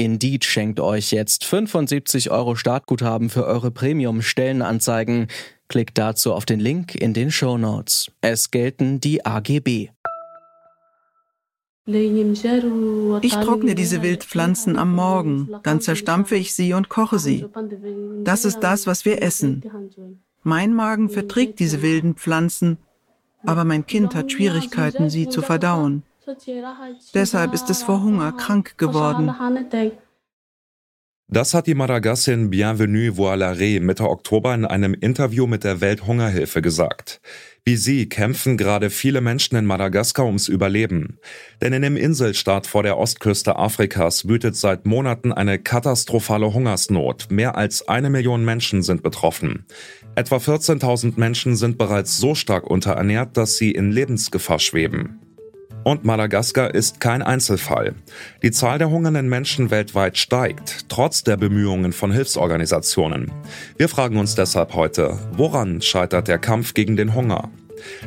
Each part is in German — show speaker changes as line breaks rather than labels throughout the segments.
Indeed schenkt euch jetzt 75 Euro Startguthaben für eure Premium-Stellenanzeigen. Klickt dazu auf den Link in den Show Notes. Es gelten die AGB.
Ich trockne diese Wildpflanzen am Morgen, dann zerstampfe ich sie und koche sie. Das ist das, was wir essen. Mein Magen verträgt diese wilden Pflanzen, aber mein Kind hat Schwierigkeiten, sie zu verdauen. Deshalb ist es vor Hunger krank geworden.
Das hat die Madagassin Bienvenue Voilare Mitte Oktober in einem Interview mit der Welthungerhilfe gesagt. Wie sie kämpfen gerade viele Menschen in Madagaskar ums Überleben. Denn in dem Inselstaat vor der Ostküste Afrikas wütet seit Monaten eine katastrophale Hungersnot. Mehr als eine Million Menschen sind betroffen. Etwa 14.000 Menschen sind bereits so stark unterernährt, dass sie in Lebensgefahr schweben. Und Madagaskar ist kein Einzelfall. Die Zahl der hungernden Menschen weltweit steigt, trotz der Bemühungen von Hilfsorganisationen. Wir fragen uns deshalb heute, woran scheitert der Kampf gegen den Hunger?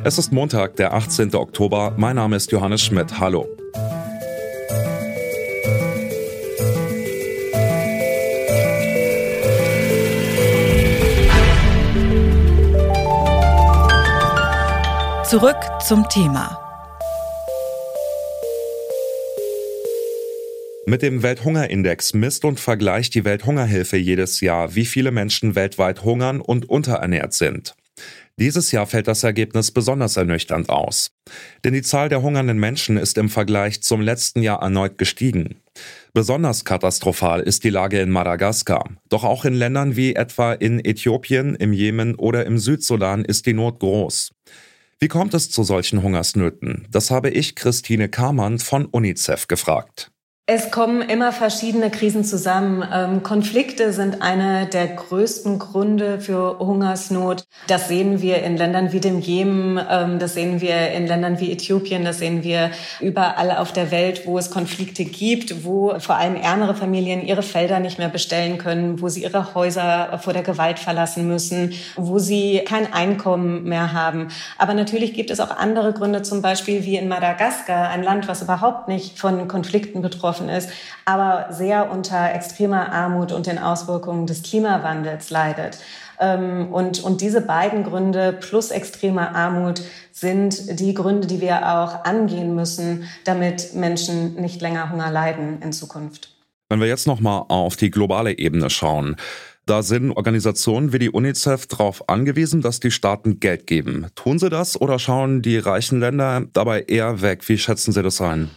Es ist Montag, der 18. Oktober. Mein Name ist Johannes Schmidt. Hallo.
Zurück zum Thema.
Mit dem Welthungerindex misst und vergleicht die Welthungerhilfe jedes Jahr, wie viele Menschen weltweit hungern und unterernährt sind. Dieses Jahr fällt das Ergebnis besonders ernüchternd aus. Denn die Zahl der hungernden Menschen ist im Vergleich zum letzten Jahr erneut gestiegen. Besonders katastrophal ist die Lage in Madagaskar. Doch auch in Ländern wie etwa in Äthiopien, im Jemen oder im Südsudan ist die Not groß. Wie kommt es zu solchen Hungersnöten? Das habe ich Christine Kamann von UNICEF gefragt.
Es kommen immer verschiedene Krisen zusammen. Ähm, Konflikte sind einer der größten Gründe für Hungersnot. Das sehen wir in Ländern wie dem Jemen, ähm, das sehen wir in Ländern wie Äthiopien, das sehen wir überall auf der Welt, wo es Konflikte gibt, wo vor allem ärmere Familien ihre Felder nicht mehr bestellen können, wo sie ihre Häuser vor der Gewalt verlassen müssen, wo sie kein Einkommen mehr haben. Aber natürlich gibt es auch andere Gründe, zum Beispiel wie in Madagaskar, ein Land, was überhaupt nicht von Konflikten betroffen betroffen ist, aber sehr unter extremer Armut und den Auswirkungen des Klimawandels leidet. Ähm, und, und diese beiden Gründe plus extremer Armut sind die Gründe, die wir auch angehen müssen, damit Menschen nicht länger Hunger leiden in Zukunft.
Wenn wir jetzt nochmal auf die globale Ebene schauen, da sind Organisationen wie die UNICEF darauf angewiesen, dass die Staaten Geld geben. Tun sie das oder schauen die reichen Länder dabei eher weg? Wie schätzen Sie das ein?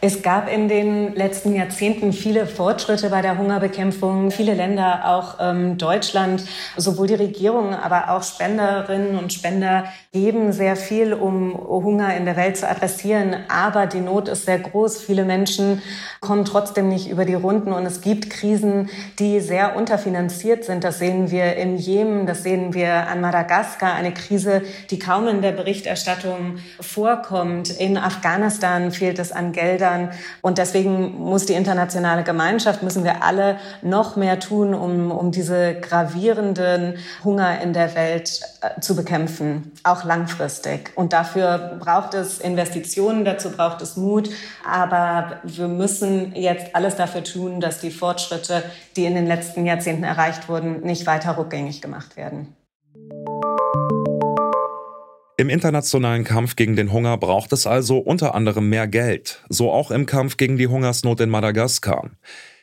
Es gab in den letzten Jahrzehnten viele Fortschritte bei der Hungerbekämpfung. Viele Länder, auch ähm, Deutschland, sowohl die Regierung, aber auch Spenderinnen und Spender geben sehr viel, um Hunger in der Welt zu adressieren. Aber die Not ist sehr groß. Viele Menschen kommen trotzdem nicht über die Runden. Und es gibt Krisen, die sehr unterfinanziert sind. Das sehen wir im Jemen, das sehen wir an Madagaskar. Eine Krise, die kaum in der Berichterstattung vorkommt. In Afghanistan fehlt es an Geldern. Ländern. Und deswegen muss die internationale Gemeinschaft, müssen wir alle noch mehr tun, um, um diese gravierenden Hunger in der Welt äh, zu bekämpfen, auch langfristig. Und dafür braucht es Investitionen, dazu braucht es Mut. Aber wir müssen jetzt alles dafür tun, dass die Fortschritte, die in den letzten Jahrzehnten erreicht wurden, nicht weiter rückgängig gemacht werden.
Im internationalen Kampf gegen den Hunger braucht es also unter anderem mehr Geld, so auch im Kampf gegen die Hungersnot in Madagaskar.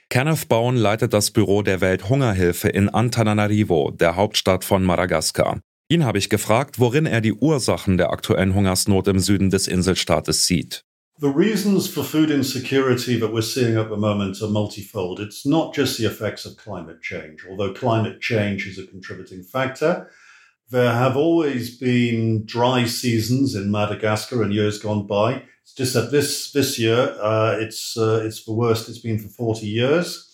Kenneth Bowen leitet das Büro der Welthungerhilfe in Antananarivo, der Hauptstadt von Madagaskar. Ihn habe ich gefragt, worin er die Ursachen der aktuellen Hungersnot im Süden des Inselstaates sieht.
The reasons for food insecurity that we're seeing at the moment are multifold. It's not just the effects of climate change, although climate change is a contributing factor. There have always been dry seasons in Madagascar in years gone by. It's just that this this year uh, it's uh, it's the worst it's been for 40 years.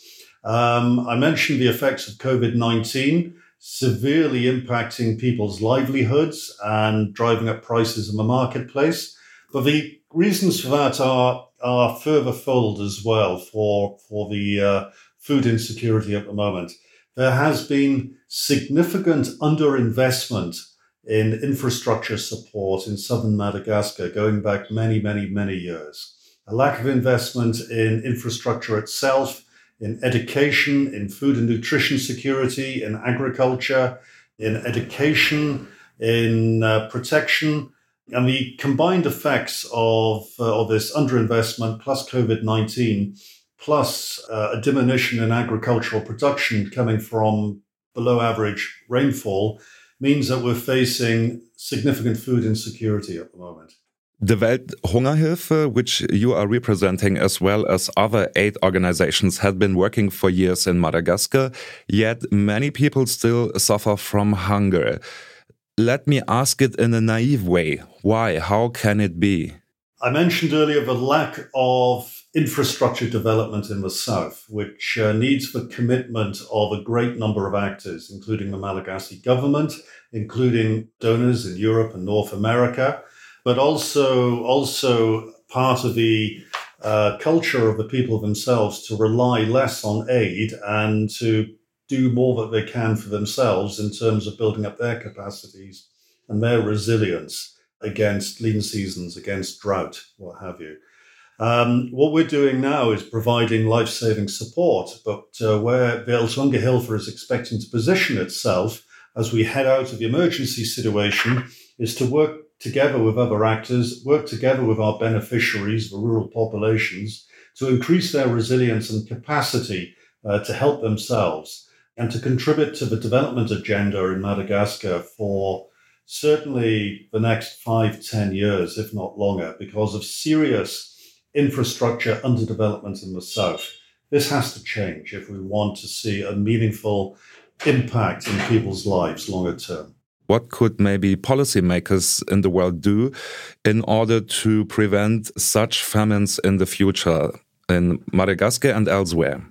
Um, I mentioned the effects of COVID 19. severely impacting people's livelihoods and driving up prices in the marketplace. But the reasons for that are are further fold as well for for the uh, food insecurity at the moment. There has been significant underinvestment in infrastructure support in southern Madagascar going back many, many, many years. A lack of investment in infrastructure itself, in education, in food and nutrition security, in agriculture, in education, in uh, protection. And the combined effects of, uh, of this underinvestment plus COVID 19, plus uh, a diminution in agricultural production coming from below average rainfall, means that we're facing significant food insecurity at the moment.
The Welthungerhilfe, which you are representing as well as other aid organizations, had been working for years in Madagascar, yet many people still suffer from hunger. Let me ask it in a naive way. Why? How can it be?
I mentioned earlier the lack of infrastructure development in the south, which uh, needs the commitment of a great number of actors, including the Malagasy government, including donors in Europe and North America but also also part of the uh, culture of the people themselves to rely less on aid and to do more that they can for themselves in terms of building up their capacities and their resilience against lean seasons, against drought, what have you. Um, what we're doing now is providing life saving support, but uh, where Veltunga Hilfer is expecting to position itself as we head out of the emergency situation is to work together with other actors, work together with our beneficiaries, the rural populations, to increase their resilience and capacity uh, to help themselves and to contribute to the development agenda in Madagascar for certainly the next five, ten years, if not longer, because of serious infrastructure underdevelopment in the south. This has to change if we want to see a meaningful impact in people's lives longer term
what could maybe policymakers in the world do in order to prevent such famines in the future in Madagascar and elsewhere?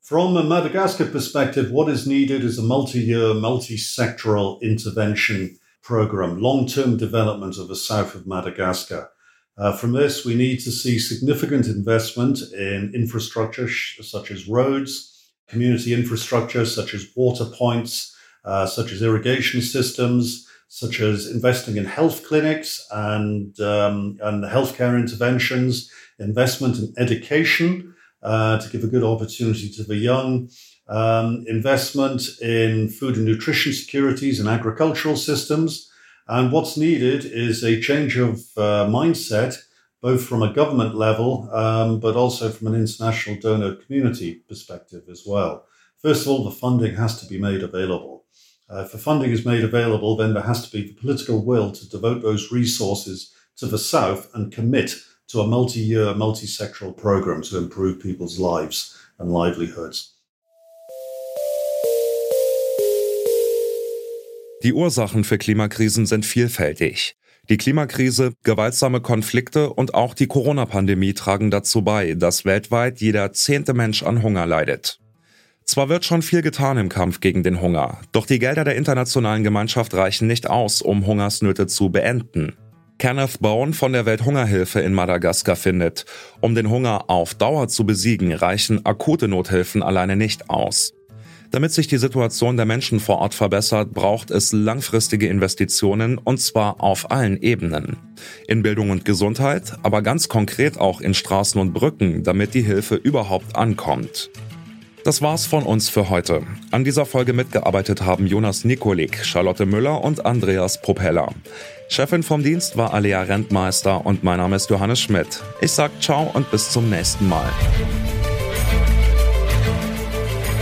From a Madagascar perspective, what is needed is a multi year, multi sectoral intervention program, long term development of the south of Madagascar. Uh, from this, we need to see significant investment in infrastructure such as roads, community infrastructure such as water points, uh, such as irrigation systems, such as investing in health clinics and, um, and healthcare interventions, investment in education uh, to give a good opportunity to the young, um, investment in food and nutrition securities and agricultural systems. And what's needed is a change of uh, mindset, both from a government level, um, but also from an international donor community perspective as well. First of all, the funding has to be made available. Uh, if the funding is made available, then there has to be the political will to devote those resources to the South and commit to a multi year, multi sectoral program to improve people's lives and livelihoods.
Die Ursachen für Klimakrisen sind vielfältig. Die Klimakrise, gewaltsame Konflikte und auch die Corona-Pandemie tragen dazu bei, dass weltweit jeder zehnte Mensch an Hunger leidet. Zwar wird schon viel getan im Kampf gegen den Hunger, doch die Gelder der internationalen Gemeinschaft reichen nicht aus, um Hungersnöte zu beenden. Kenneth Bone von der Welthungerhilfe in Madagaskar findet, um den Hunger auf Dauer zu besiegen, reichen akute Nothilfen alleine nicht aus. Damit sich die Situation der Menschen vor Ort verbessert, braucht es langfristige Investitionen und zwar auf allen Ebenen. In Bildung und Gesundheit, aber ganz konkret auch in Straßen und Brücken, damit die Hilfe überhaupt ankommt. Das war's von uns für heute. An dieser Folge mitgearbeitet haben Jonas Nikolik, Charlotte Müller und Andreas Propeller. Chefin vom Dienst war Alea Rentmeister und mein Name ist Johannes Schmidt. Ich sag ciao und bis zum nächsten Mal.